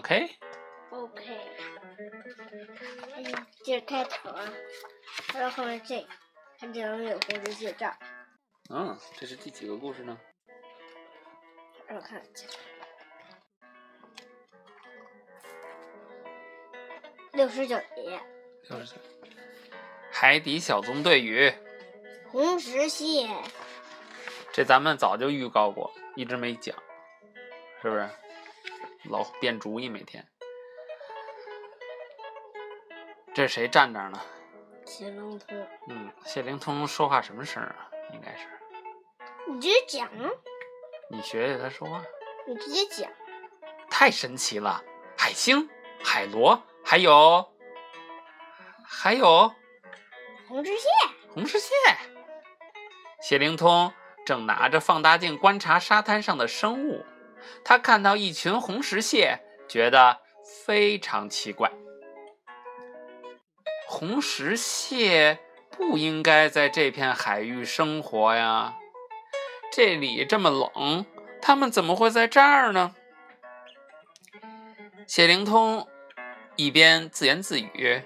OK。OK。嗯，这是开头啊，然后后面这个，看这能有红日蟹这儿，嗯，这是第几个故事呢？让我看这六十九页，六十九海底小纵队与红石蟹，这咱们早就预告过，一直没讲，是不是？老变主意每天。这谁站这儿呢？谢灵通，嗯，谢灵通说话什么声儿啊？应该是你直接讲啊，你学学他说话，你直接讲，太神奇了！海星、海螺，还有还有红石蟹，红石蟹。谢灵通正拿着放大镜观察沙滩上的生物，他看到一群红石蟹，觉得非常奇怪。红石蟹不应该在这片海域生活呀，这里这么冷，它们怎么会在这儿呢？谢灵通一边自言自语，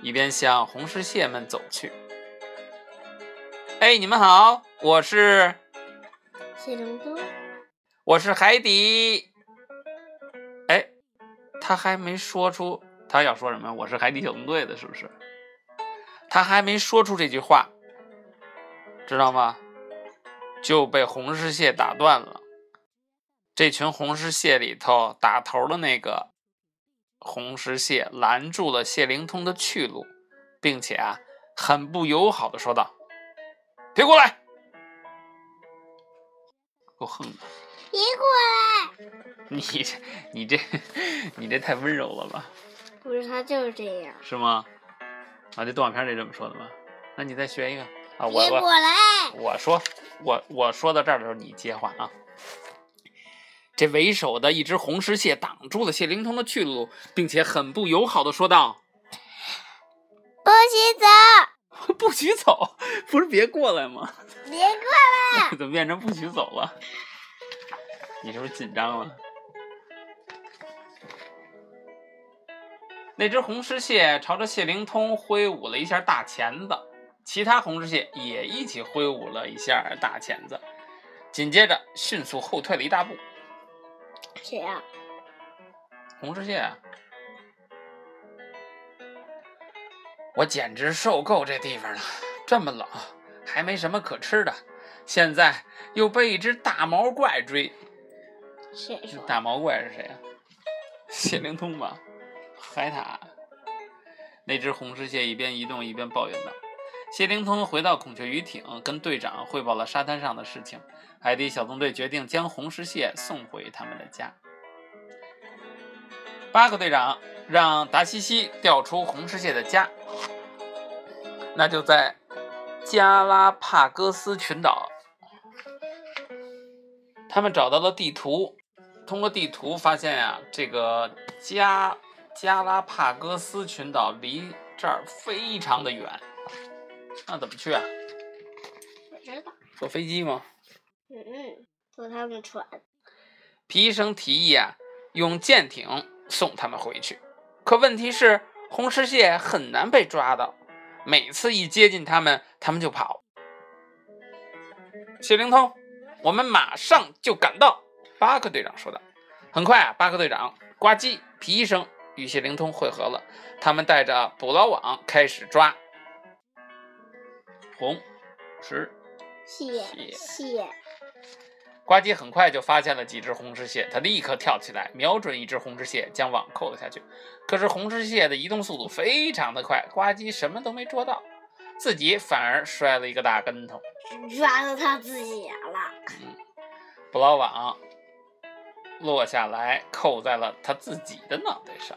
一边向红石蟹们走去。哎，你们好，我是谢灵通，我是海底。哎，他还没说出他要说什么，我是海底小纵队的，是不是？他还没说出这句话，知道吗？就被红石蟹打断了。这群红石蟹里头打头的那个红石蟹拦住了谢灵通的去路，并且啊，很不友好的说道：“别过来！”够横的。别过来！你这你这你这太温柔了吧？不是，他就是这样。是吗？啊，这动画片里这么说的吗？那你再学一个啊！我别过我来！我说我我说到这儿的时候，你接话啊。这为首的一只红石蟹挡住了谢灵通的去路，并且很不友好的说道不许走！：“ 不许走，不是别过来吗？别过来！怎么变成不许走了？你是不是紧张了？”那只红石蟹朝着谢灵通挥舞了一下大钳子，其他红石蟹也一起挥舞了一下大钳子，紧接着迅速后退了一大步。谁呀、红石蟹啊，我简直受够这地方了，这么冷，还没什么可吃的，现在又被一只大毛怪追。谁说？大毛怪是谁啊？谢灵通吧，海獭。那只红石蟹一边移动一边抱怨道。谢灵通回到孔雀鱼艇，跟队长汇报了沙滩上的事情。海底小纵队决定将红石蟹送回他们的家。巴克队长让达西西调出红石蟹的家，那就在加拉帕戈斯群岛。他们找到了地图，通过地图发现呀、这个加加拉帕戈斯群岛离这儿非常的远。那怎么去啊？我知道。坐飞机吗？嗯嗯，坐他们船。皮医生提议啊，用舰艇送他们回去。可问题是，红石蟹很难被抓到，每次一接近他们，他们就跑。谢灵通，我们马上就赶到。巴克队长说道。很快啊，巴克队长、呱唧、皮医生与谢灵通会合了，他们带着捕捞网开始抓红石蟹蟹蟹，呱唧很快就发现了几只红石蟹，他立刻跳起来，瞄准一只红石蟹，将网扣了下去。可是红石蟹的移动速度非常的快，呱唧什么都没捉到，自己反而摔了一个大跟头。抓到他自己了。嗯捕捞网落下来，扣在了他自己的脑袋上。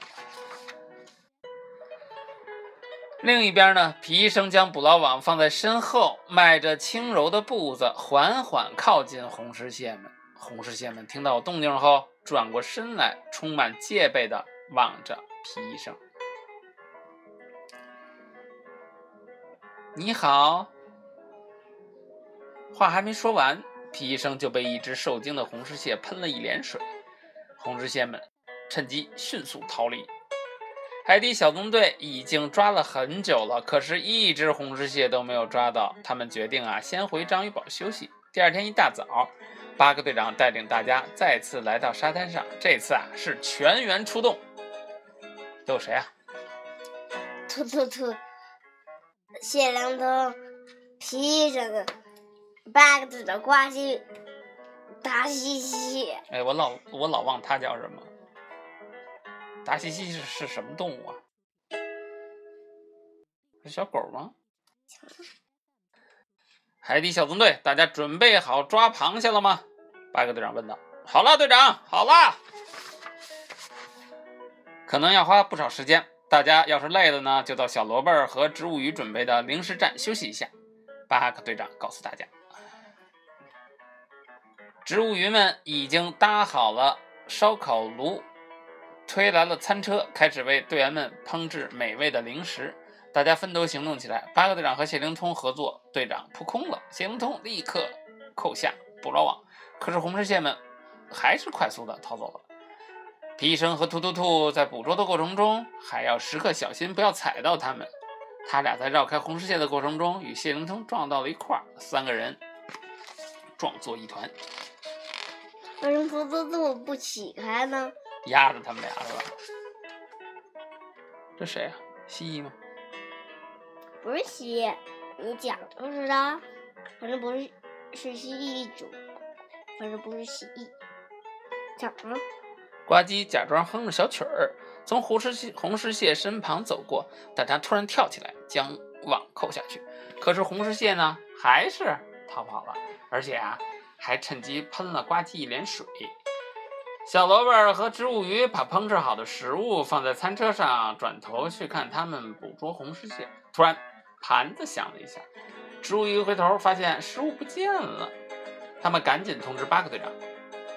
另一边呢，皮医生将捕捞网放在身后，迈着轻柔的步子，缓缓靠近红石蟹们。红石蟹们听到动静后，转过身来，充满戒备的望着皮医生。你好，话还没说完，皮医生就被一只受惊的红石蟹喷了一脸水。红石蟹们趁机迅速逃离。海底小纵队已经抓了很久了，可是，一只红石蟹都没有抓到。他们决定啊，先回章鱼堡休息。第二天一大早，巴克队长带领大家再次来到沙滩上，这次啊是全员出动。都有谁啊？兔兔兔，谢灵通，皮医生个字的呱唧，达西西。哎，我老我老忘他叫什么。达西西是是什么动物啊？是小狗吗？海底小纵队，大家准备好抓螃蟹了吗？巴克队长问道。好了，队长，好了。可能要花不少时间，大家要是累了呢，就到小萝卜和植物鱼准备的零食站休息一下。巴克队长告诉大家，植物鱼们已经搭好了烧烤炉。推来了餐车，开始为队员们烹制美味的零食。大家分头行动起来。八个队长和谢灵通合作，队长扑空了。谢灵通立刻扣下捕捞网，可是红石蟹们还是快速的逃走了。皮医生和突突兔在捕捉的过程中，还要时刻小心不要踩到它们。他俩在绕开红石蟹的过程中，与谢灵通撞到了一块儿，三个人撞作一团。为什么突突兔不起开呢？压着他们俩是吧？这谁啊？蜥蜴吗？不是蜥蜴，你讲就知道。反正不是，是蜥蜴一种。反正不是蜥蜴。讲啊！呱唧假装哼着小曲儿，从红石蟹红石蟹身旁走过，但他突然跳起来将网扣下去。可是红石蟹呢，还是逃跑了，而且啊，还趁机喷了呱唧一脸水。小萝卜和植物鱼把烹制好的食物放在餐车上，转头去看他们捕捉红石蟹。突然，盘子响了一下，植物鱼回头发现食物不见了。他们赶紧通知巴克队长。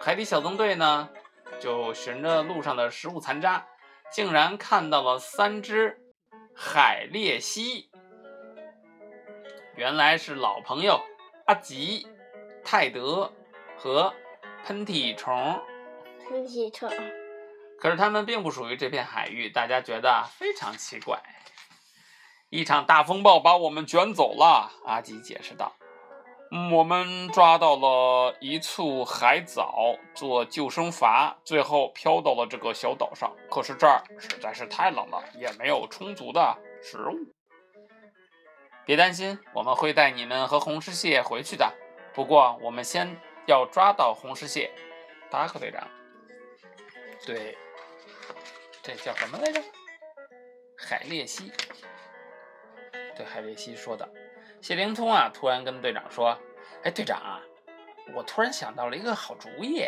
海底小纵队呢，就循着路上的食物残渣，竟然看到了三只海鬣蜥。原来是老朋友阿吉、泰德和喷嚏虫。喷嚏虫，可是它们并不属于这片海域，大家觉得非常奇怪。一场大风暴把我们卷走了，阿吉解释道。我们抓到了一簇海藻做救生筏，最后飘到了这个小岛上。可是这儿实在是太冷了，也没有充足的食物。别担心，我们会带你们和红石蟹回去的。不过，我们先要抓到红石蟹。达克队长。对，这叫什么来着？海鬣蜥。对海鬣蜥说的。谢灵通啊，突然跟队长说：“哎，队长啊，我突然想到了一个好主意。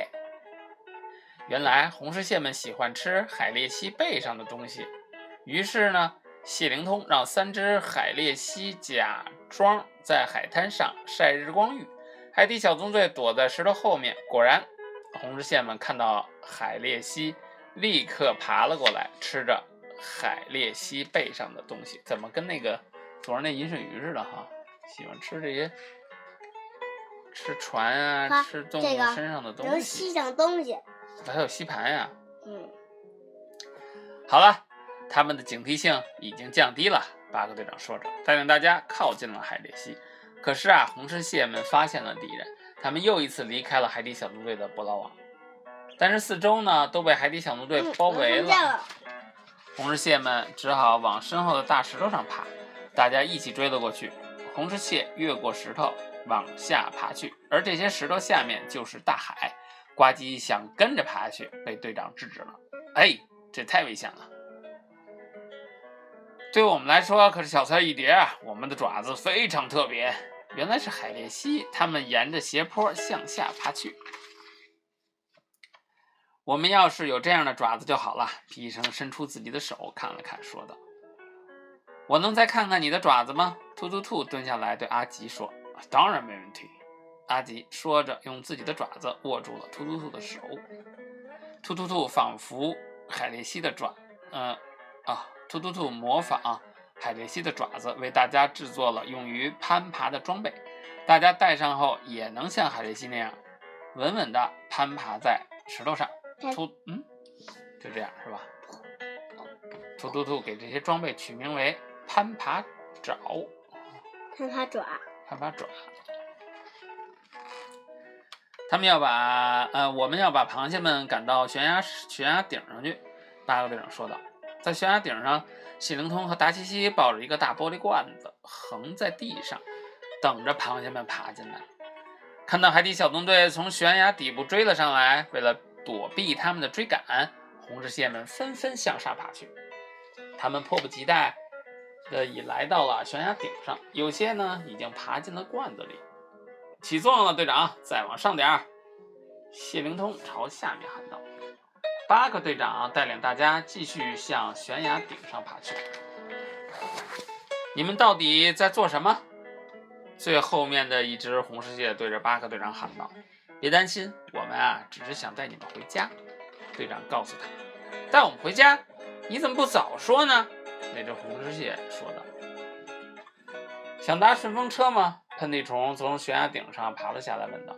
原来红石蟹们喜欢吃海鬣蜥背上的东西。于是呢，谢灵通让三只海鬣蜥假装在海滩上晒日光浴。海底小纵队躲在石头后面，果然。”红日蟹们看到海鬣蜥，立刻爬了过来，吃着海鬣蜥背上的东西。怎么跟那个昨儿那银水鱼似的哈？喜欢吃这些，吃船啊，吃动物身上的东西。能吸上东西。还有吸盘呀。嗯。好了，他们的警惕性已经降低了。巴克队长说着，带领大家靠近了海鬣蜥。可是啊，红石蟹们发现了敌人。他们又一次离开了海底小纵队的捕捞网，但是四周呢都被海底小纵队包围了。红石蟹们只好往身后的大石头上爬，大家一起追了过去。红石蟹越过石头往下爬去，而这些石头下面就是大海。呱唧想跟着爬下去，被队长制止了。哎，这太危险了！对我们来说可是小菜一碟啊！我们的爪子非常特别。原来是海鬣蜥，它们沿着斜坡向下爬去。我们要是有这样的爪子就好了。皮医生伸出自己的手看了看，说道：“我能再看看你的爪子吗？”突突兔蹲下来对阿吉说：“当然没问题。”阿吉说着，用自己的爪子握住了突突兔的手。突突兔仿佛海鬣蜥的爪，嗯，啊，突突兔模仿。海鬣蜥的爪子为大家制作了用于攀爬的装备，大家戴上后也能像海鬣蜥那样稳稳地攀爬在石头上。突，嗯，就这样是吧？突突兔给这些装备取名为攀爬爪、攀爬爪，攀爬爪。他们要把呃，我们要把螃蟹们赶到悬崖悬崖顶上去。八个队长说道。在悬崖顶上，谢灵通和达西西抱着一个大玻璃罐子，横在地上，等着螃蟹们爬进来。看到海底小纵队从悬崖底部追了上来，为了躲避他们的追赶，红石蟹们纷纷向上爬去。他们迫不及待的已来到了悬崖顶上，有些呢已经爬进了罐子里。起作用了，队长，再往上点儿！谢灵通朝下面喊道。巴克队长带领大家继续向悬崖顶上爬去。你们到底在做什么？最后面的一只红石蟹对着巴克队长喊道：“别担心，我们啊，只是想带你们回家。”队长告诉他：“带我们回家？你怎么不早说呢？”那只红石蟹说道：“想搭顺风车吗？”喷嚏虫从悬崖顶上爬了下来，问道：“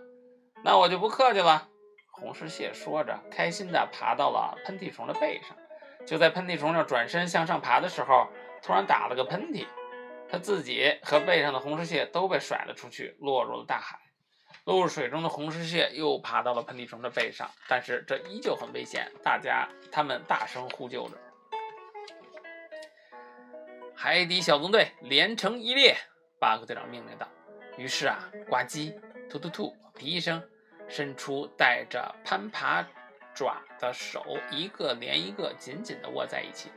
那我就不客气了。”红石蟹说着，开心地爬到了喷嚏虫的背上。就在喷嚏虫要转身向上爬的时候，突然打了个喷嚏，他自己和背上的红石蟹都被甩了出去，落入了大海。落入水中的红石蟹又爬到了喷嚏虫的背上，但是这依旧很危险。大家他们大声呼救着。海底小纵队连成一列，巴克队长命令道。于是啊，呱唧，突突突，皮一声。伸出带着攀爬爪的手，一个连一个紧紧地握在一起。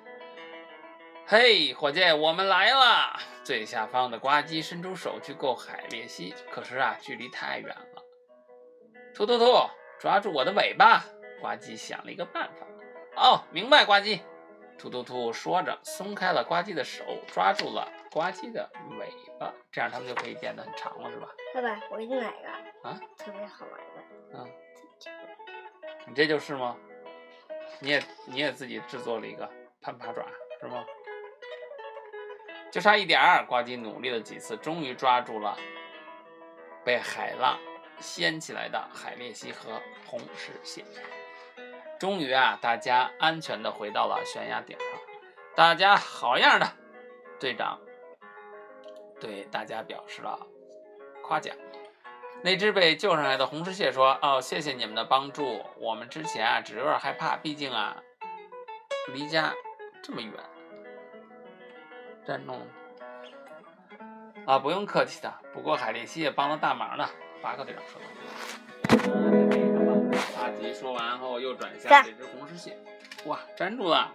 嘿，伙计，我们来了！最下方的呱唧伸出手去够海鬣蜥，可是啊，距离太远了。突突突，抓住我的尾巴！呱唧想了一个办法。哦，明白，呱唧。突突突说着，松开了呱唧的手，抓住了呱唧的尾巴，这样它们就可以变得很长了，是吧？爸爸，我给你买一个啊，特别好玩的。嗯，你这就是吗？你也你也自己制作了一个攀爬爪是吗？就差一点儿，呱唧努力了几次，终于抓住了被海浪掀起来的海鬣蜥和红石蟹。终于啊，大家安全的回到了悬崖顶上。大家好样的，队长对大家表示了夸奖。那只被救上来的红石蟹说：“哦，谢谢你们的帮助。我们之前啊，只有点害怕，毕竟啊，离家这么远。”战弄啊，不用客气的。不过海鬣蜥也帮了大忙呢。巴克队长说道。阿吉说完后，又转向这只红石蟹：“哇，粘住了！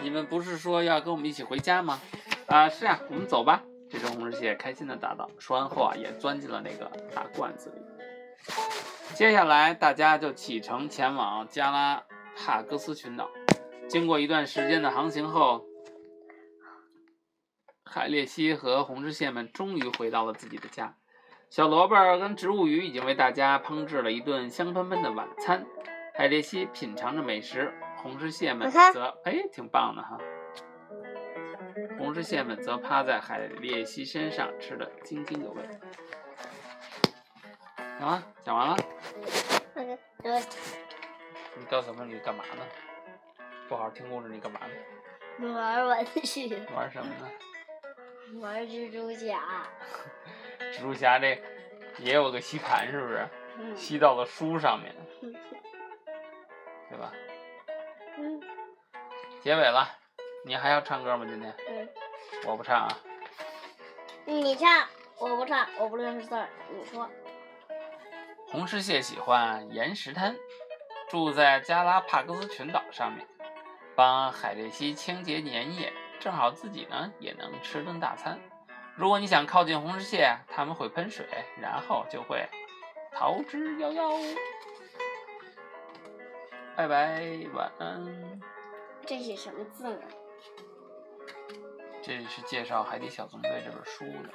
你们不是说要跟我们一起回家吗？啊，是啊，我们走吧。”这只红石蟹开心的答道。说完后啊，也钻进了那个大罐子里。接下来，大家就启程前往加拉帕戈斯群岛。经过一段时间的航行后，海鬣蜥和红石蟹们终于回到了自己的家。小萝卜跟植物鱼已经为大家烹制了一顿香喷喷的晚餐。海鬣蜥品尝着美食，红石蟹们则哎，挺棒的哈。红石蟹们则趴在海鬣蜥身上，吃得津津有味。讲完，讲完了。你告诉我你干嘛呢？不好好听故事，你干嘛呢？玩玩具。玩什么呢？玩蜘蛛侠。蜘蛛侠这也有个吸盘，是不是？吸到了书上面，对吧？嗯。结尾了。你还要唱歌吗？今天？嗯。我不唱啊。你唱，我不唱，我不认识字儿。你说。红石蟹喜欢岩石滩，住在加拉帕戈斯群岛上面，帮海鬣蜥清洁粘液，正好自己呢也能吃顿大餐。如果你想靠近红石蟹，它们会喷水，然后就会逃之夭夭。拜拜，晚安。这是什么字呢？这里是介绍《海底小纵队》这本书的。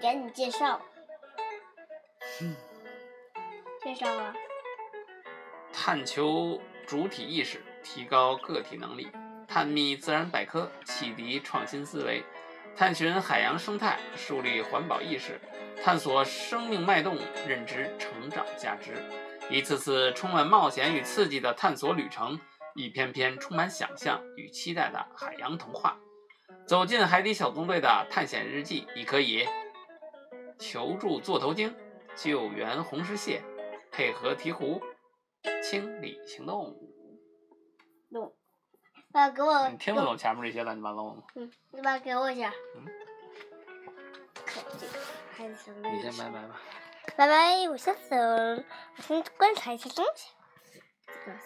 赶紧介绍。介绍啊。探求主体意识，提高个体能力；探秘自然百科，启迪创新思维；探寻海洋生态，树立环保意识；探索生命脉动，认知成长价值；一次次充满冒险与刺激的探索旅程，一篇篇充满想象与期待的海洋童话。走进海底小纵队的探险日记，你可以求助座头鲸、救援红石蟹、配合鹈鹕、清理行动。弄。爸，给我。你听得懂前面这些乱七八糟吗？嗯，你爸给我一下。嗯。你先拜拜吧。拜拜，我先走，我先观察一下东西。这个。